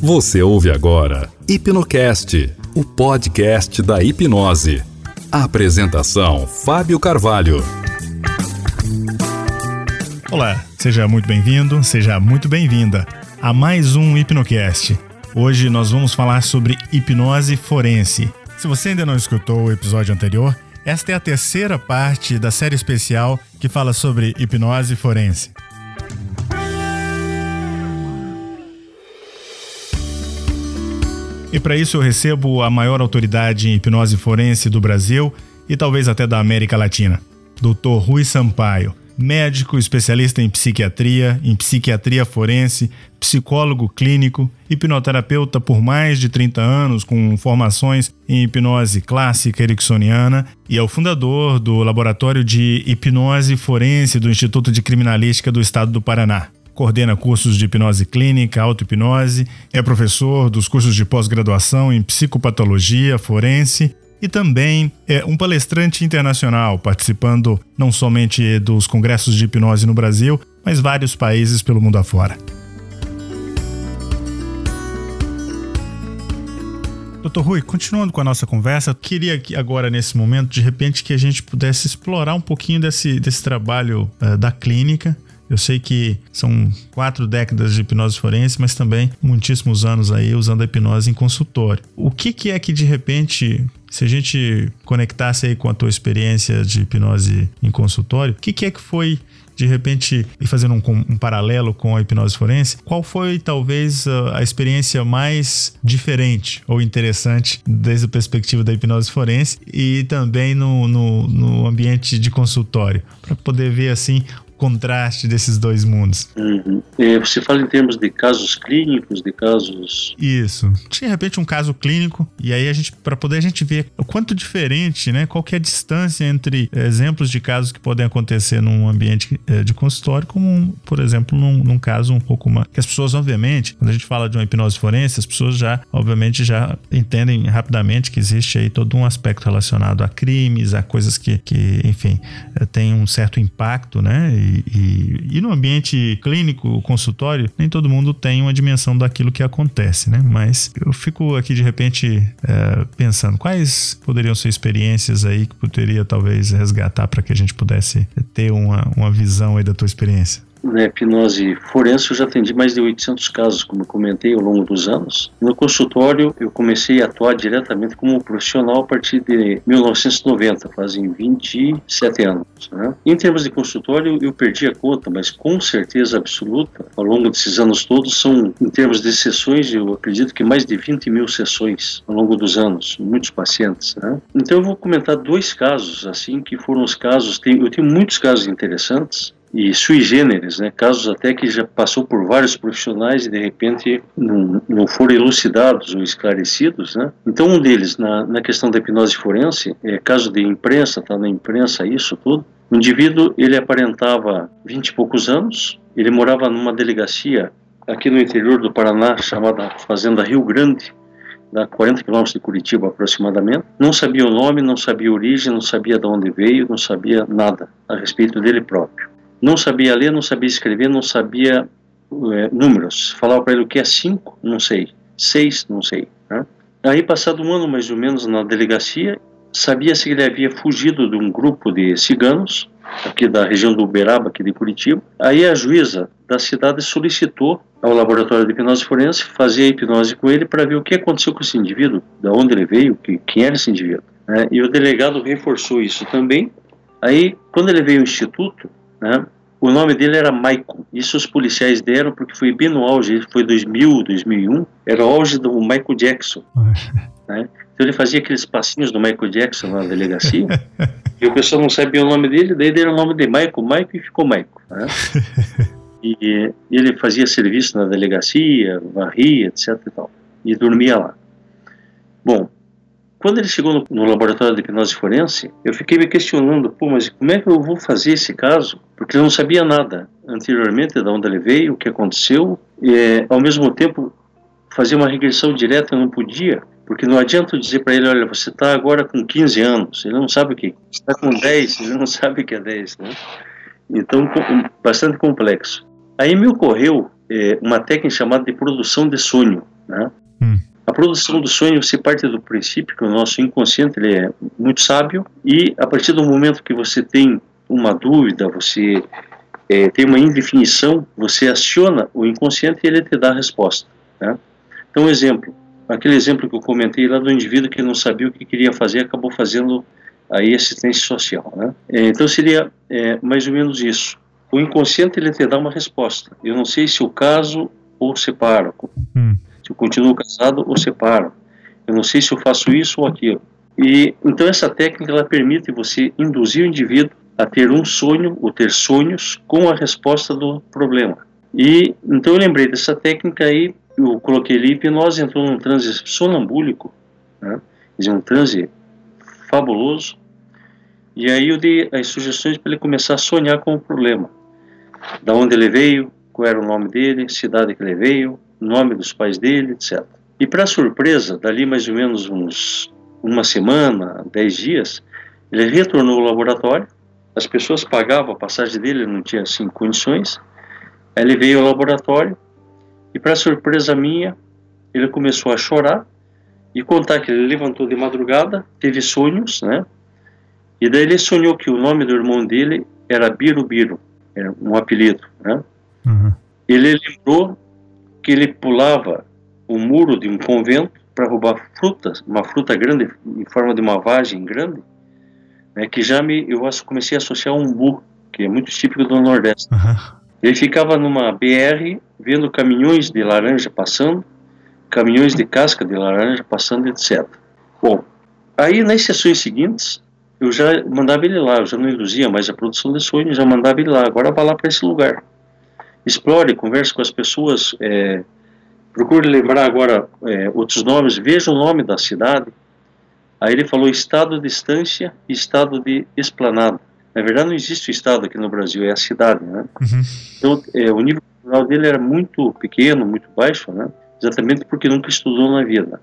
Você ouve agora Hipnocast, o podcast da hipnose. A apresentação: Fábio Carvalho. Olá, seja muito bem-vindo, seja muito bem-vinda a mais um Hipnocast. Hoje nós vamos falar sobre hipnose forense. Se você ainda não escutou o episódio anterior, esta é a terceira parte da série especial que fala sobre hipnose forense. E para isso eu recebo a maior autoridade em hipnose forense do Brasil e talvez até da América Latina, Dr. Rui Sampaio, médico especialista em psiquiatria, em psiquiatria forense, psicólogo clínico, hipnoterapeuta por mais de 30 anos com formações em hipnose clássica ericksoniana e é o fundador do Laboratório de Hipnose Forense do Instituto de Criminalística do Estado do Paraná coordena cursos de hipnose clínica, auto-hipnose, é professor dos cursos de pós-graduação em psicopatologia forense e também é um palestrante internacional, participando não somente dos congressos de hipnose no Brasil, mas vários países pelo mundo afora. Doutor Rui, continuando com a nossa conversa, queria que agora, nesse momento, de repente, que a gente pudesse explorar um pouquinho desse, desse trabalho uh, da clínica, eu sei que são quatro décadas de hipnose forense, mas também muitíssimos anos aí usando a hipnose em consultório. O que, que é que de repente se a gente conectasse aí com a tua experiência de hipnose em consultório, o que, que, é que foi de repente, e fazendo um, um, paralelo com a hipnose forense, qual foi talvez a, a, experiência mais diferente ou interessante desde a perspectiva da hipnose forense e também no, no, no ambiente de consultório, para poder ver assim contraste desses dois mundos. Uhum. É, você fala em termos de casos clínicos, de casos. Isso. De repente um caso clínico e aí a gente para poder a gente ver o quanto diferente, né? Qual é a distância entre é, exemplos de casos que podem acontecer num ambiente é, de consultório, como por exemplo num, num, caso um pouco mais que as pessoas obviamente quando a gente fala de uma hipnose forense as pessoas já obviamente já entendem rapidamente que existe aí todo um aspecto relacionado a crimes, a coisas que, que enfim é, tem um certo impacto, né? E, e, e, no ambiente clínico, consultório, nem todo mundo tem uma dimensão daquilo que acontece, né? Mas eu fico aqui de repente é, pensando quais poderiam ser experiências aí que poderia talvez resgatar para que a gente pudesse ter uma, uma visão aí da tua experiência na hipnose forense eu já atendi mais de 800 casos, como eu comentei ao longo dos anos. No consultório eu comecei a atuar diretamente como profissional a partir de 1990, fazem 27 anos. Né? Em termos de consultório eu perdi a conta, mas com certeza absoluta, ao longo desses anos todos, são, em termos de sessões, eu acredito que mais de 20 mil sessões ao longo dos anos, muitos pacientes. Né? Então eu vou comentar dois casos, assim, que foram os casos, eu tenho muitos casos interessantes, e sui generis, né, casos até que já passou por vários profissionais e de repente não, não foram elucidados ou esclarecidos. Né? Então, um deles, na, na questão da hipnose forense, é caso de imprensa, está na imprensa isso tudo. O indivíduo, ele aparentava 20 e poucos anos, ele morava numa delegacia aqui no interior do Paraná, chamada Fazenda Rio Grande, a 40 quilômetros de Curitiba aproximadamente. Não sabia o nome, não sabia a origem, não sabia de onde veio, não sabia nada a respeito dele próprio. Não sabia ler, não sabia escrever, não sabia é, números. Falava para ele o que é cinco, não sei. Seis, não sei. Né? Aí, passado um ano mais ou menos na delegacia, sabia-se que ele havia fugido de um grupo de ciganos, aqui da região do Uberaba, aqui de Curitiba. Aí a juíza da cidade solicitou ao laboratório de hipnose forense fazer a hipnose com ele para ver o que aconteceu com esse indivíduo, de onde ele veio, que, quem era esse indivíduo. Né? E o delegado reforçou isso também. Aí, quando ele veio ao instituto, né? O nome dele era Michael. Isso os policiais deram porque foi bem no auge, foi 2000, 2001, era o auge do Michael Jackson. né? Então ele fazia aqueles passinhos do Michael Jackson na delegacia, e o pessoal não sabia o nome dele, daí deram o nome de Michael, Michael e ficou Michael. Né? E, e ele fazia serviço na delegacia, varria, etc e tal, e dormia lá. Bom, quando ele chegou no, no, laboratório de hipnose forense, eu fiquei me questionando, pô, mas como é que eu vou fazer esse caso? Porque eu não sabia nada anteriormente de onde ele veio, o que aconteceu, e ao mesmo tempo fazer uma regressão direta eu não podia, porque não adianta dizer para ele, olha, você está agora com 15 anos, ele não sabe o que, está com 10, ele não sabe o que é 10, né? Então, bastante complexo. Aí me ocorreu é, uma técnica chamada de produção de sonho, Né? Hum. A produção do sonho você parte do princípio que o nosso inconsciente ele é muito sábio e a partir do momento que você tem uma dúvida, você é, tem uma indefinição, você aciona o inconsciente e ele te dá a resposta. Né? Então, exemplo, aquele exemplo que eu comentei lá do indivíduo que não sabia o que queria fazer, acabou fazendo aí assistência social. Né? É, então, seria é, mais ou menos isso. O inconsciente ele te dá uma resposta. Eu não sei se o caso ou separo. Hum. Se eu continuo casado ou separo. Eu não sei se eu faço isso ou aquilo. E então essa técnica ela permite você induzir o indivíduo a ter um sonho ou ter sonhos com a resposta do problema. E então eu lembrei dessa técnica aí, eu coloquei ali hipnose, entrou num transe sonambúlico, né? um transe fabuloso. E aí eu dei as sugestões para ele começar a sonhar com o problema. Da onde ele veio, qual era o nome dele, cidade que ele veio, nome dos pais dele, etc. E para surpresa, dali mais ou menos uns uma semana, dez dias, ele retornou ao laboratório as pessoas pagavam a passagem dele, não tinha assim condições. Aí ele veio ao laboratório e, para surpresa minha, ele começou a chorar e contar que ele levantou de madrugada, teve sonhos, né? E daí ele sonhou que o nome do irmão dele era Birubiru, era um apelido, né? Uhum. Ele lembrou que ele pulava o muro de um convento para roubar frutas, uma fruta grande em forma de uma vagem grande, né, que já me eu comecei a associar um umbu, que é muito típico do Nordeste. Uhum. Ele ficava numa BR vendo caminhões de laranja passando, caminhões de casca de laranja passando, etc. Bom, aí nas sessões seguintes eu já mandava ele lá, eu já não induzia mais a produção de sonhos, já mandava ele lá, agora vá lá para esse lugar. Explore, converse com as pessoas, é, procure lembrar agora é, outros nomes, veja o nome da cidade, Aí ele falou estado de estância e estado de esplanada. Na verdade, não existe o estado aqui no Brasil, é a cidade, né? Uhum. Então, é, o nível cultural dele era muito pequeno, muito baixo, né? Exatamente porque nunca estudou na vida.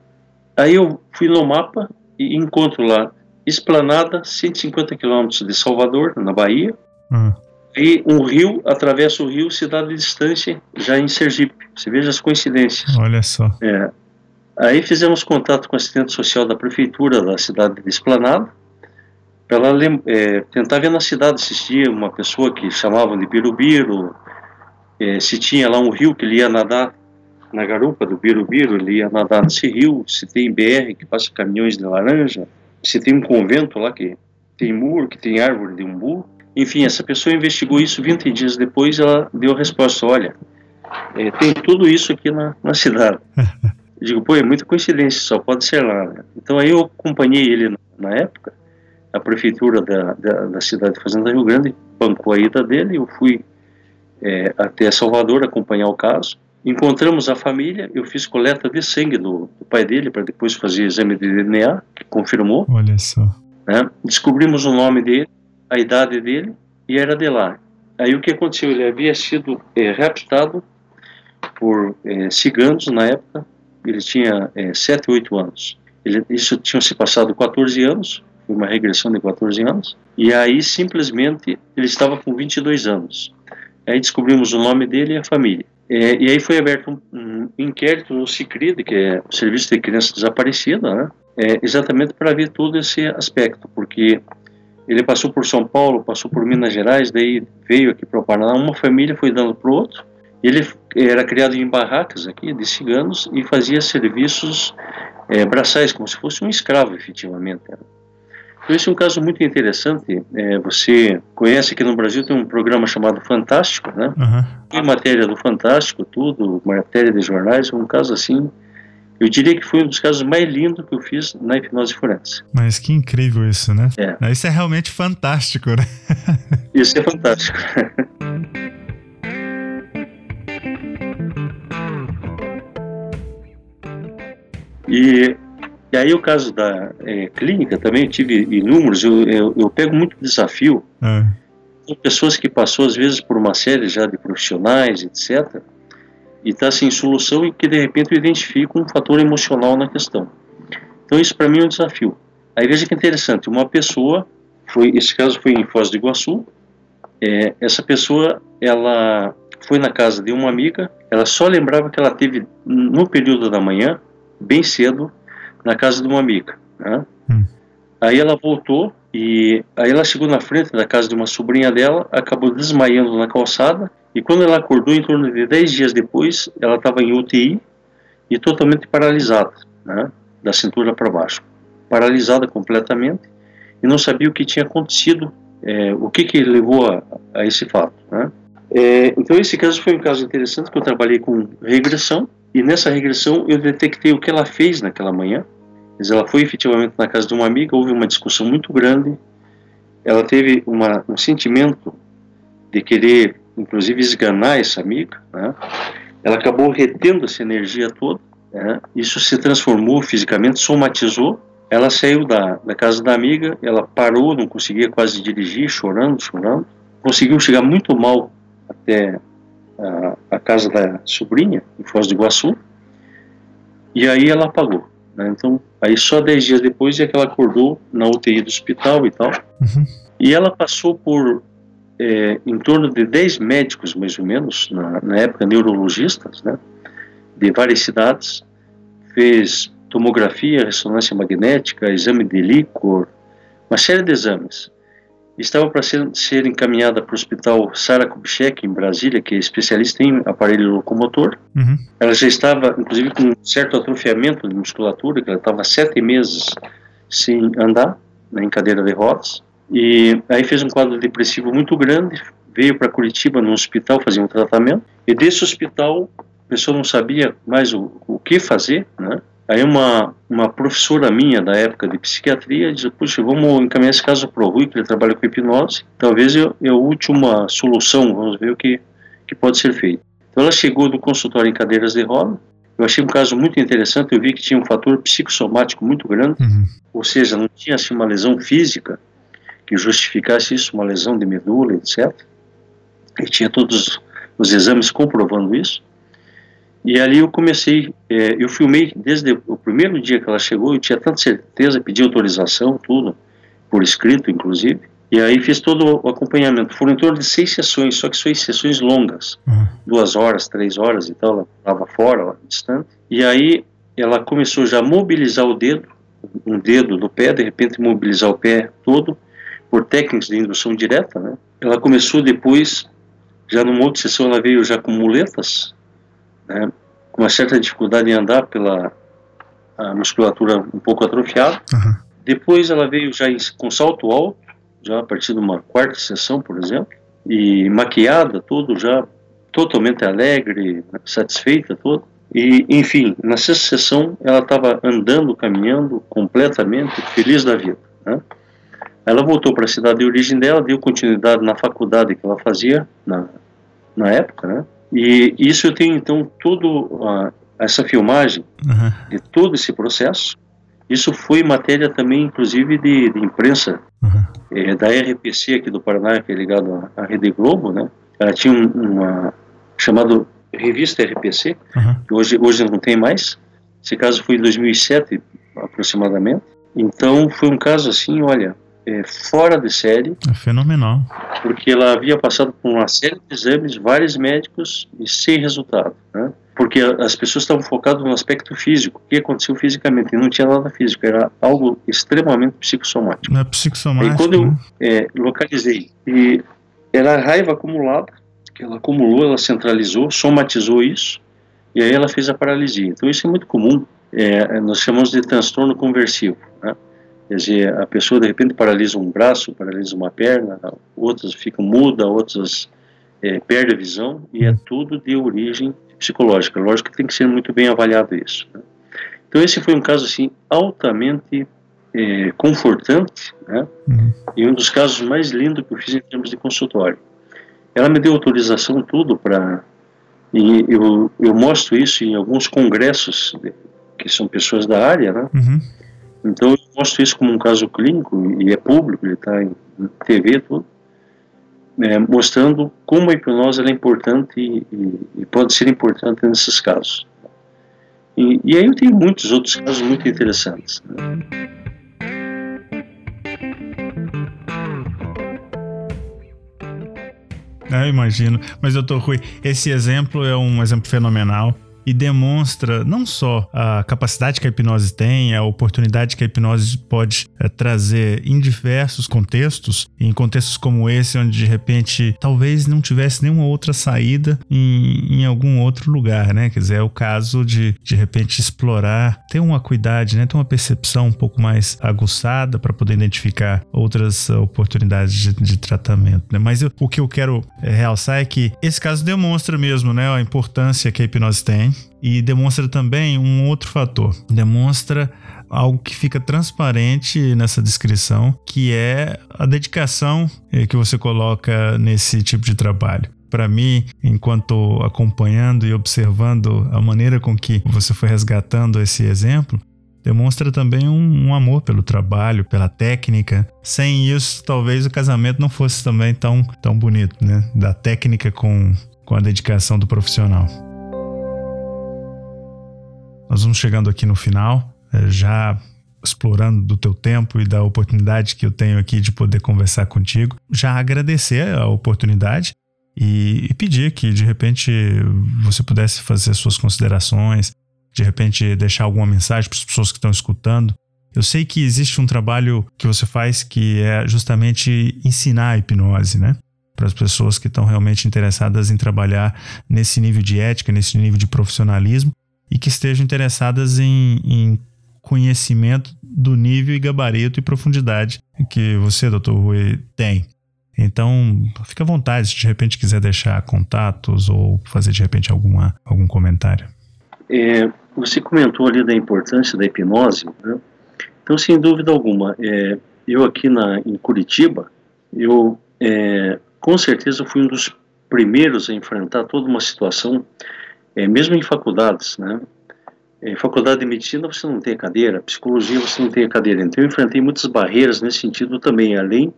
Aí eu fui no mapa e encontro lá Esplanada, 150 quilômetros de Salvador, na Bahia. Uhum. E um rio, atravessa o rio, cidade de distância, já em Sergipe. Você veja as coincidências. Olha só. É, Aí fizemos contato com o assistente social da prefeitura da cidade de Esplanada, para ela é, tentar ver na cidade se tinha uma pessoa que chamavam de Birubiru, é, se tinha lá um rio que ele ia nadar na garupa do Birubiru, ele ia nadar nesse rio, se tem BR que passa caminhões de laranja, se tem um convento lá que tem muro, que tem árvore de umbu. Enfim, essa pessoa investigou isso 20 dias depois ela deu a resposta, olha, é, tem tudo isso aqui na, na cidade. Eu digo, pô, é muita coincidência, só pode ser lá. Né? Então aí eu acompanhei ele na época, a prefeitura da, da, da cidade de Fazenda Rio Grande bancou a ida dele, eu fui é, até Salvador acompanhar o caso. Encontramos a família, eu fiz coleta de sangue do, do pai dele para depois fazer exame de DNA, que confirmou. Olha só. Né? Descobrimos o nome dele, a idade dele e era de lá. Aí o que aconteceu? Ele havia sido é, raptado por é, ciganos na época ele tinha é, 7, 8 anos. Ele, isso tinha se passado 14 anos, foi uma regressão de 14 anos, e aí simplesmente ele estava com 22 anos. Aí descobrimos o nome dele e a família. É, e aí foi aberto um, um, inquérito no CICRID, que é o Serviço de Criança Desaparecida, né? É, exatamente para ver todo esse aspecto, porque ele passou por São Paulo, passou por Minas Gerais, daí veio aqui para o Paraná, uma família foi dando para o outro, ele era criado em barracas aqui de ciganos e fazia serviços é, braçais, como se fosse um escravo, efetivamente. Então, esse é um caso muito interessante. É, você conhece que no Brasil tem um programa chamado Fantástico, né? Uhum. Tem matéria do Fantástico, tudo, matéria de jornais, um caso assim. Eu diria que foi um dos casos mais lindos que eu fiz na hipnose forense. Mas que incrível isso, né? É. Isso é realmente fantástico, né? Isso é fantástico. E, e aí o caso da é, clínica também, eu tive inúmeros, eu, eu, eu pego muito desafio. É. Pessoas que passou às vezes por uma série já de profissionais, etc., e está sem solução e que de repente eu identifico um fator emocional na questão. Então isso para mim é um desafio. Aí veja que interessante, uma pessoa, foi esse caso foi em Foz do Iguaçu, é, essa pessoa ela foi na casa de uma amiga Ela só lembrava que ela teve no período da manhã, bem cedo, na casa de uma amiga. Né? Hum. Aí ela voltou e aí ela chegou na frente da casa de uma sobrinha dela, acabou desmaiando na calçada e quando ela acordou, em torno de 10 dias depois, ela estava em UTI e totalmente paralisada, né? da cintura para baixo. Paralisada completamente e não sabia o que tinha acontecido, é, o que, que levou a, a esse fato. Né? É, então, esse caso foi um caso interessante que eu trabalhei com regressão e nessa regressão eu detectei o que ela fez naquela manhã. Mas ela foi efetivamente na casa de uma amiga, houve uma discussão muito grande. Ela teve uma, um sentimento de querer, inclusive, esganar essa amiga. Né? Ela acabou retendo essa energia toda. Né? Isso se transformou fisicamente, somatizou ela saiu da, da casa da amiga, ela parou, não conseguia quase dirigir, chorando, chorando. Conseguiu chegar muito mal até a, a casa da sobrinha, em Foz do Iguaçu, e aí ela apagou. Né? Então, aí só 10 dias depois é que ela acordou na UTI do hospital e tal. Uhum. E ela passou por é, em torno de 10 médicos, mais ou menos, na, na época, neurologistas, né? de várias cidades. Fez tomografia, ressonância magnética, exame de líquor, uma série de exames. Estava para ser, ser encaminhada para o hospital Sara Kubitschek, em Brasília, que é especialista em aparelho locomotor. Uhum. Ela já estava, inclusive, com um certo atrofiamento de musculatura, que ela estava sete meses sem andar, né, em cadeira de rodas. E aí fez um quadro depressivo muito grande, veio para Curitiba, no hospital, fazer um tratamento. E desse hospital, a pessoa não sabia mais o, o que fazer, né? Aí uma, uma professora minha da época de psiquiatria disse, puxa, vamos encaminhar esse caso para o Rui, que ele trabalha com hipnose, talvez é a última solução, vamos ver o que, que pode ser feito. Então ela chegou do consultório em cadeiras de roda, eu achei um caso muito interessante, eu vi que tinha um fator psicossomático muito grande, uhum. ou seja, não tinha assim, uma lesão física que justificasse isso, uma lesão de medula, etc. E tinha todos os exames comprovando isso. E ali eu comecei, é, eu filmei desde o primeiro dia que ela chegou, eu tinha tanta certeza, pedi autorização, tudo, por escrito, inclusive. E aí fiz todo o acompanhamento. Foram em torno de seis sessões, só que seis sessões longas, uhum. duas horas, três horas e tal. Ela estava fora, lá, distante. E aí ela começou já a mobilizar o dedo, um dedo do pé, de repente mobilizar o pé todo, por técnicas de indução direta, né? Ela começou depois, já numa outra sessão, ela veio já com muletas, né, com uma certa dificuldade em andar pela musculatura um pouco atrofiada. Uhum. Depois ela veio já em, com salto alto, já a partir de uma quarta sessão, por exemplo, e maquiada, tudo já totalmente alegre, satisfeita, tudo. E, enfim, na sexta sessão ela estava andando, caminhando completamente feliz da vida. Né? Ela voltou para a cidade de origem dela, deu continuidade na faculdade que ela fazia na, na época, né? E isso eu tenho então tudo uh, essa filmagem uhum. de todo esse processo. Isso foi matéria também, inclusive, de, de imprensa uhum. é, da RPC aqui do Paraná, que é ligado à, Rede Globo, né? Ela tinha um, uma chamado revista RPC, uhum. que hoje hoje não tem mais. Esse caso foi em 2007 aproximadamente. Então foi um caso assim, olha, é, fora de série. É fenomenal. Porque ela havia passado por uma série de exames, vários médicos e sem resultado. Né? Porque as pessoas estavam focadas no aspecto físico, o que aconteceu fisicamente, e não tinha nada físico, era algo extremamente psicossomático. É psicossomático. E quando eu né? é, localizei, e era a raiva acumulada, que ela acumulou, ela centralizou, somatizou isso, e aí ela fez a paralisia. Então isso é muito comum, é, nós chamamos de transtorno conversivo. Né? Quer dizer, a pessoa de repente paralisa um braço, paralisa uma perna, outras ficam muda, outras é, perdem a visão, e é tudo de origem psicológica. Lógico que tem que ser muito bem avaliado isso. Né? Então esse foi um caso assim altamente é, confortante, né? Uhum. E um dos casos mais lindos que eu fiz em termos de consultório. Ela me deu autorização tudo para e eu, eu mostro isso em alguns congressos que são pessoas da área, né? Uhum. Então eu mostro isso como um caso clínico e é público, ele está em TV tudo, é, mostrando como a hipnose é importante e, e, e, pode ser importante nesses casos. E, e, aí eu tenho muitos outros casos muito interessantes. Né? eu imagino. Mas, doutor Rui, esse exemplo é um exemplo fenomenal e demonstra não só a capacidade que a hipnose tem, a oportunidade que a hipnose pode é, trazer em diversos contextos, em contextos como esse, onde de repente talvez não tivesse nenhuma outra saída em, em algum outro lugar, né? Quer dizer, é o caso de de repente explorar, ter uma cuidade, né? Ter uma percepção um pouco mais aguçada para poder identificar outras oportunidades de, de tratamento, né? Mas eu, o que eu quero é, realçar é que esse caso demonstra mesmo, né? A importância que a hipnose tem e demonstra também um outro fator. Demonstra algo que fica transparente nessa descrição, que é a dedicação eh, que você coloca nesse tipo de trabalho. Para mim, enquanto acompanhando e observando a maneira com que você foi resgatando esse exemplo, demonstra também um, um, amor pelo trabalho, pela técnica. Sem isso, talvez o casamento não fosse também tão, tão bonito, né? Da técnica com, com a dedicação do profissional. Nós vamos chegando aqui no final, é, já explorando do teu tempo e da oportunidade que eu tenho aqui de poder conversar contigo. Já agradecer a oportunidade e, e pedir que de repente você pudesse fazer suas considerações, de repente deixar alguma mensagem para as pessoas que estão escutando. Eu sei que existe um trabalho que você faz que é justamente ensinar a hipnose, né? Para as pessoas que estão realmente interessadas em trabalhar nesse nível de ética, nesse nível de profissionalismo e que estejam interessadas em, em conhecimento do nível e gabarito e profundidade que você, doutor Rui, tem. Então, fique à vontade se de repente quiser deixar contatos ou fazer de repente alguma, algum comentário. É, você comentou ali da importância da hipnose, né? Então, sem dúvida alguma, é, eu aqui na, em Curitiba, eu é, com certeza fui um dos primeiros a enfrentar toda uma situação é, mesmo em faculdades, né? Em faculdade de medicina você não tem cadeira, psicologia você não tem cadeira. Então eu enfrentei muitas barreiras nesse sentido também, além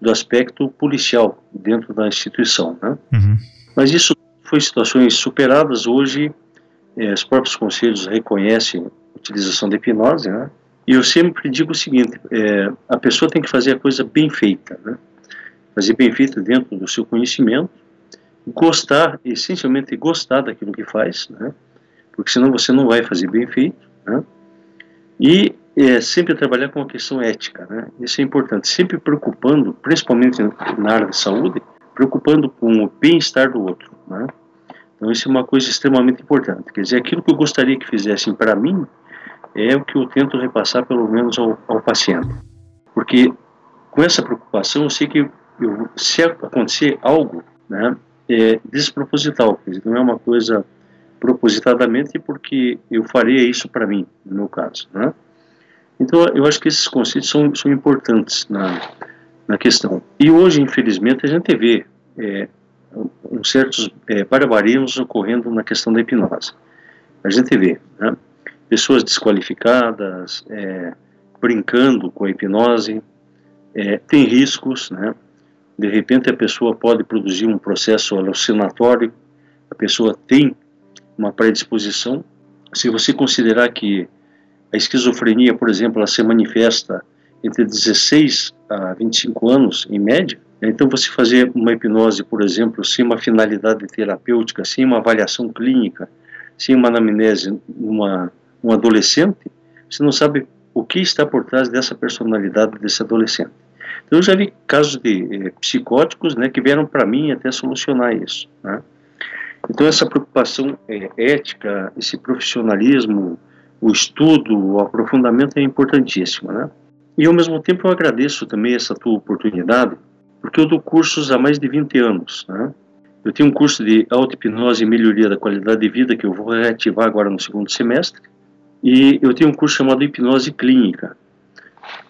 do aspecto policial dentro da instituição, né? Uhum. Mas isso foi situações superadas. Hoje é, os próprios conselhos reconhecem a utilização da hipnose, né? E eu sempre digo o seguinte: é, a pessoa tem que fazer a coisa bem feita, né? Fazer bem feita dentro do seu conhecimento gostar, essencialmente gostar daquilo que faz, né? porque senão você não vai fazer bem feito, né? e é, sempre trabalhar com a questão ética, né? isso é importante, sempre preocupando, principalmente na área de saúde, preocupando com o bem-estar do outro, né? então isso é uma coisa extremamente importante, quer dizer, aquilo que eu gostaria que fizessem para mim, é o que eu tento repassar pelo menos ao, ao paciente, porque com essa preocupação eu sei que eu, se acontecer algo, né, é desproposital, quer dizer, não é uma coisa propositadamente porque eu faria isso para mim, no meu caso, né? Então, eu acho que esses conceitos são, são importantes na, na questão. E hoje, infelizmente, a gente vê é, um certos é, barbarismos ocorrendo na questão da hipnose. A gente vê né, pessoas desqualificadas, é, brincando com a hipnose, é, tem riscos, né? De repente a pessoa pode produzir um processo alucinatório, a pessoa tem uma predisposição. Se você considerar que a esquizofrenia, por exemplo, ela se manifesta entre 16 a 25 anos, em média, então você fazer uma hipnose, por exemplo, sem uma finalidade terapêutica, sem uma avaliação clínica, sem uma anamnese numa um adolescente, você não sabe o que está por trás dessa personalidade desse adolescente. Eu já vi casos de eh, psicóticos né, que vieram para mim até solucionar isso. Né? Então, essa preocupação eh, ética, esse profissionalismo, o estudo, o aprofundamento é importantíssimo. Né? E, ao mesmo tempo, eu agradeço também essa tua oportunidade, porque eu dou cursos há mais de 20 anos. Né? Eu tenho um curso de auto-hipnose e melhoria da qualidade de vida que eu vou reativar agora no segundo semestre. E eu tenho um curso chamado Hipnose Clínica,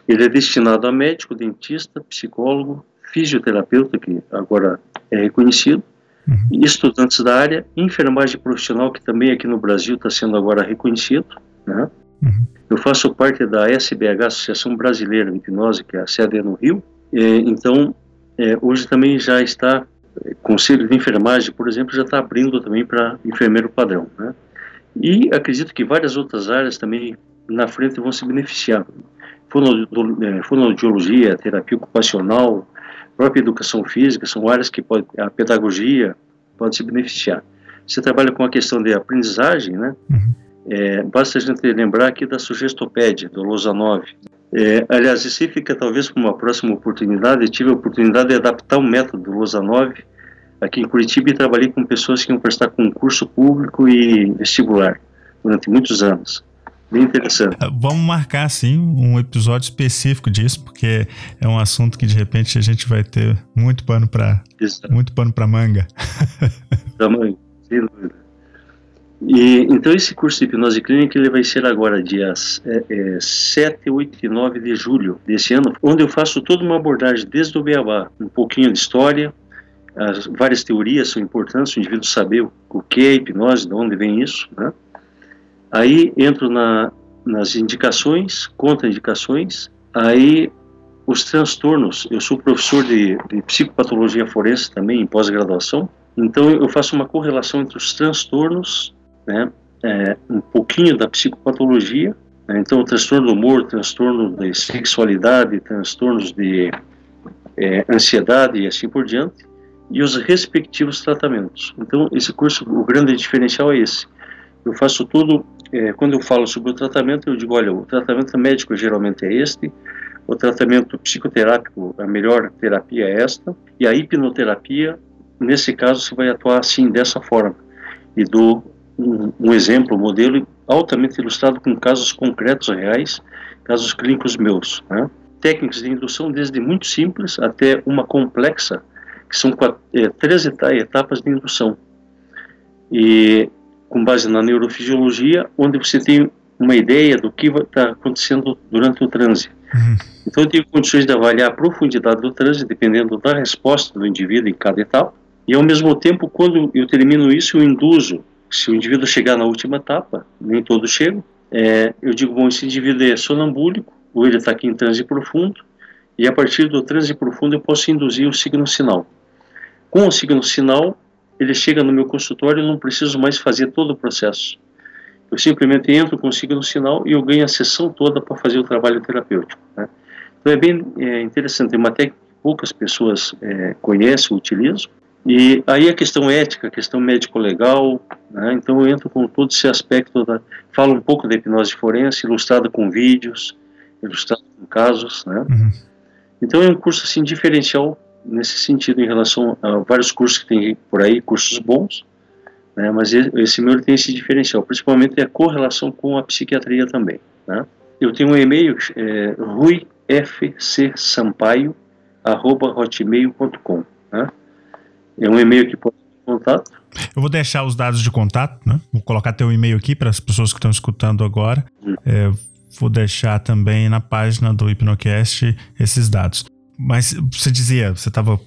ele é destinado a médico, dentista, psicólogo, fisioterapeuta, que agora é reconhecido, uhum. estudantes da área, enfermagem profissional, que também aqui no Brasil está sendo agora reconhecido. Né? Uhum. Eu faço parte da SBH, Associação Brasileira de Hipnose, que é a sede é no Rio. É, então, é, hoje também já está, é, Conselho de Enfermagem, por exemplo, já está abrindo também para enfermeiro padrão. Né? E acredito que várias outras áreas também na frente vão se beneficiar. É, fonoaudiologia, terapia ocupacional, própria educação física, são áreas que pode, a pedagogia pode se beneficiar. Você trabalha com a questão de aprendizagem, né? Uhum. É, basta a gente lembrar aqui da sugestopédia, do Losanov. É, aliás, isso fica talvez para uma próxima oportunidade. Eu tive a oportunidade de adaptar o método do Losanov aqui em Curitiba e trabalhei com pessoas que iam prestar concurso público e vestibular durante muitos anos. Bem interessante. Ah, vamos marcar, sim, um episódio específico disso, porque é um assunto que de repente a gente vai ter muito pano para muito pano para manga. Manga, sem dúvida. E, então esse curso de hipnose clínica ele vai ser agora dias é, é, 7, 8 e 9 de julho desse ano, onde eu faço toda uma abordagem desde o beabá, um pouquinho de história, as várias teorias são importantes, o indivíduo saber o que é hipnose, de onde vem isso, né? Aí entro na, nas indicações, contraindicações, aí os transtornos, eu sou professor de, de psicopatologia forense também em pós-graduação, então eu faço uma correlação entre os transtornos, né, é, um pouquinho da psicopatologia, né, então o transtorno do humor, transtorno de sexualidade, transtornos de é, ansiedade e assim por diante, e os respectivos tratamentos. Então esse curso, o grande diferencial é esse. Eu faço tudo é, quando eu falo sobre o tratamento, eu digo, olha, o tratamento médico geralmente é este, o tratamento psicoterápico, a melhor terapia é esta, e a hipnoterapia, nesse caso, você vai atuar assim, dessa forma. E dou um, um exemplo, um modelo altamente ilustrado com casos concretos reais, casos clínicos meus. Né? Técnicas de indução desde muito simples até uma complexa, que são quatro, é, três etapas de indução. E com base na neurofisiologia, onde você tem uma ideia do que está acontecendo durante o transe. Uhum. Então, eu tenho condições de avaliar a profundidade do transe, dependendo da resposta do indivíduo em cada etapa, e ao mesmo tempo, quando eu termino isso, eu induzo. Se o indivíduo chegar na última etapa, nem todos chegam, é, eu digo, bom, esse indivíduo é sonambúlico, ou ele está aqui em transe profundo, e a partir do transe profundo eu posso induzir o signo sinal. Com o signo sinal, ele chega no meu consultório e não preciso mais fazer todo o processo. Eu simplesmente entro, consigo no sinal e eu ganho a sessão toda para fazer o trabalho terapêutico. Né? Então é bem é, interessante, é uma técnica que poucas pessoas é, conhecem, utilizam. E aí a questão ética, a questão médico-legal, né? então eu entro com todo esse aspecto, da, falo um pouco da hipnose forense, ilustrado com vídeos, ilustrado com casos. Né? Uhum. Então é um curso assim diferencial nesse sentido em relação a vários cursos que tem por aí, cursos bons, né, mas esse meu tem esse diferencial, principalmente a correlação com a psiquiatria também. Né. Eu tenho um e-mail, é, ruifcsampaio.hotmail.com. Né. É um e-mail que pode ter contato. Eu vou deixar os dados de contato, né? Vou colocar teu e-mail aqui para as pessoas que estão escutando agora. Hum. É, vou deixar também na página do Hipnocast esses dados. Mas você dizia, você estava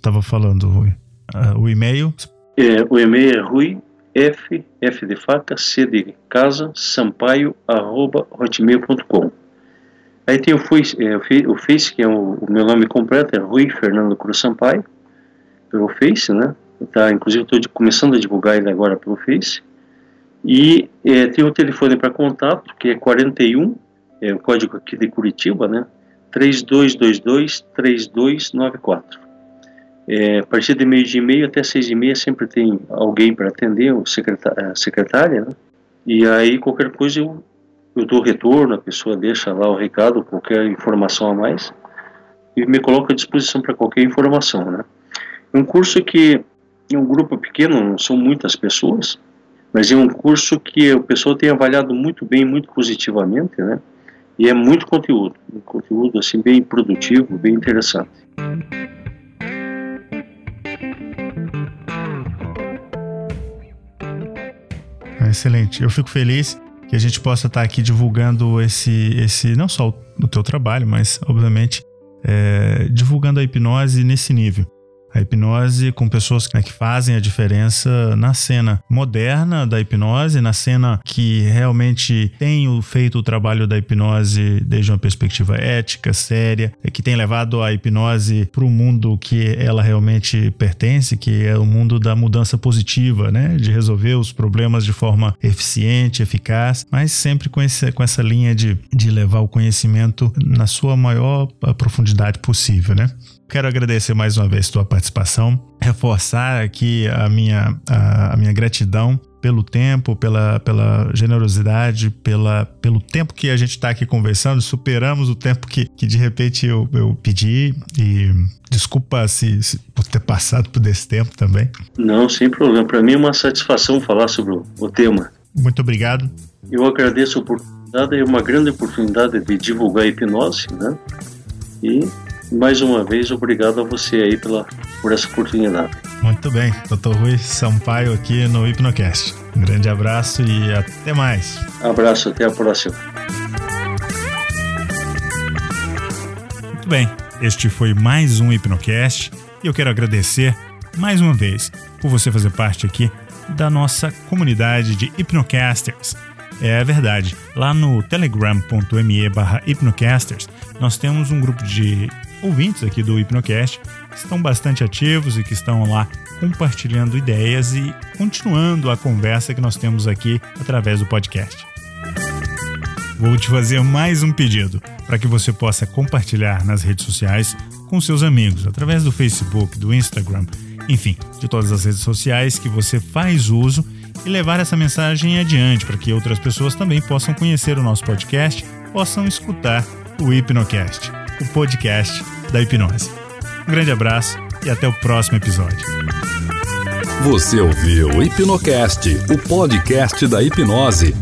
tava falando, Rui, uh, o e-mail? É, o e-mail é rui, f, f de faca, c de casa, sampaio, arroba, hotmail.com. Aí tem o Face, é, o Face, que é o, o, meu nome completo, é Rui Fernando Cruz Sampaio, pelo Face, né? Tá, inclusive estou começando a divulgar ele agora pelo Face. E é, tem o telefone para contato, que é 41, é o código aqui de Curitiba, né? 3222-3294. É, a partir de meio de e meio até seis e meia sempre tem alguém para atender, o a secretária, né? E aí qualquer coisa eu, eu dou retorno, a pessoa deixa lá o recado, qualquer informação a mais, e me coloco à disposição para qualquer informação, né? É um curso que é um grupo pequeno, não são muitas pessoas, mas é um curso que o pessoal tem avaliado muito bem, muito positivamente, né? E é muito conteúdo, um conteúdo assim bem produtivo, bem interessante. Excelente. Eu fico feliz que a gente possa estar aqui divulgando esse, esse não só o, teu trabalho, mas obviamente é, divulgando a hipnose nesse nível a hipnose com pessoas né, que fazem a diferença na cena moderna da hipnose, na cena que realmente tem feito o trabalho da hipnose desde uma perspectiva ética, séria, que tem levado a hipnose para o mundo que ela realmente pertence, que é o mundo da mudança positiva, né, de resolver os problemas de forma eficiente, eficaz, mas sempre com, esse, com essa linha de, de levar o conhecimento na sua maior profundidade possível, né? Quero agradecer mais uma vez tua participação, reforçar aqui a minha, a, a minha gratidão pelo tempo, pela, pela generosidade, pela, pelo tempo que a gente está aqui conversando. Superamos o tempo que, que de repente eu, eu pedi e desculpa se, se por ter passado por esse tempo também. Não, sem problema. Para mim é uma satisfação falar sobre o, o tema. Muito obrigado. Eu agradeço a oportunidade, é uma grande oportunidade de divulgar a hipnose, né? E mais uma vez, obrigado a você aí pela, por essa oportunidade. Muito bem, Dr. Rui Sampaio aqui no Hipnocast. Um grande abraço e até mais. Abraço, até a próxima. Muito bem, este foi mais um Hipnocast e eu quero agradecer mais uma vez por você fazer parte aqui da nossa comunidade de Hipnocasters. É verdade, lá no telegram.me barra hipnocasters nós temos um grupo de ouvintes aqui do Hipnocast estão bastante ativos e que estão lá compartilhando ideias e continuando a conversa que nós temos aqui através do podcast. Vou te fazer mais um pedido para que você possa compartilhar nas redes sociais com seus amigos, através do Facebook, do Instagram, enfim, de todas as redes sociais que você faz uso e levar essa mensagem adiante para que outras pessoas também possam conhecer o nosso podcast, possam escutar o Hipnocast o podcast da hipnose. Um grande abraço e até o próximo episódio. Você ouviu o Hipnocast, o podcast da hipnose.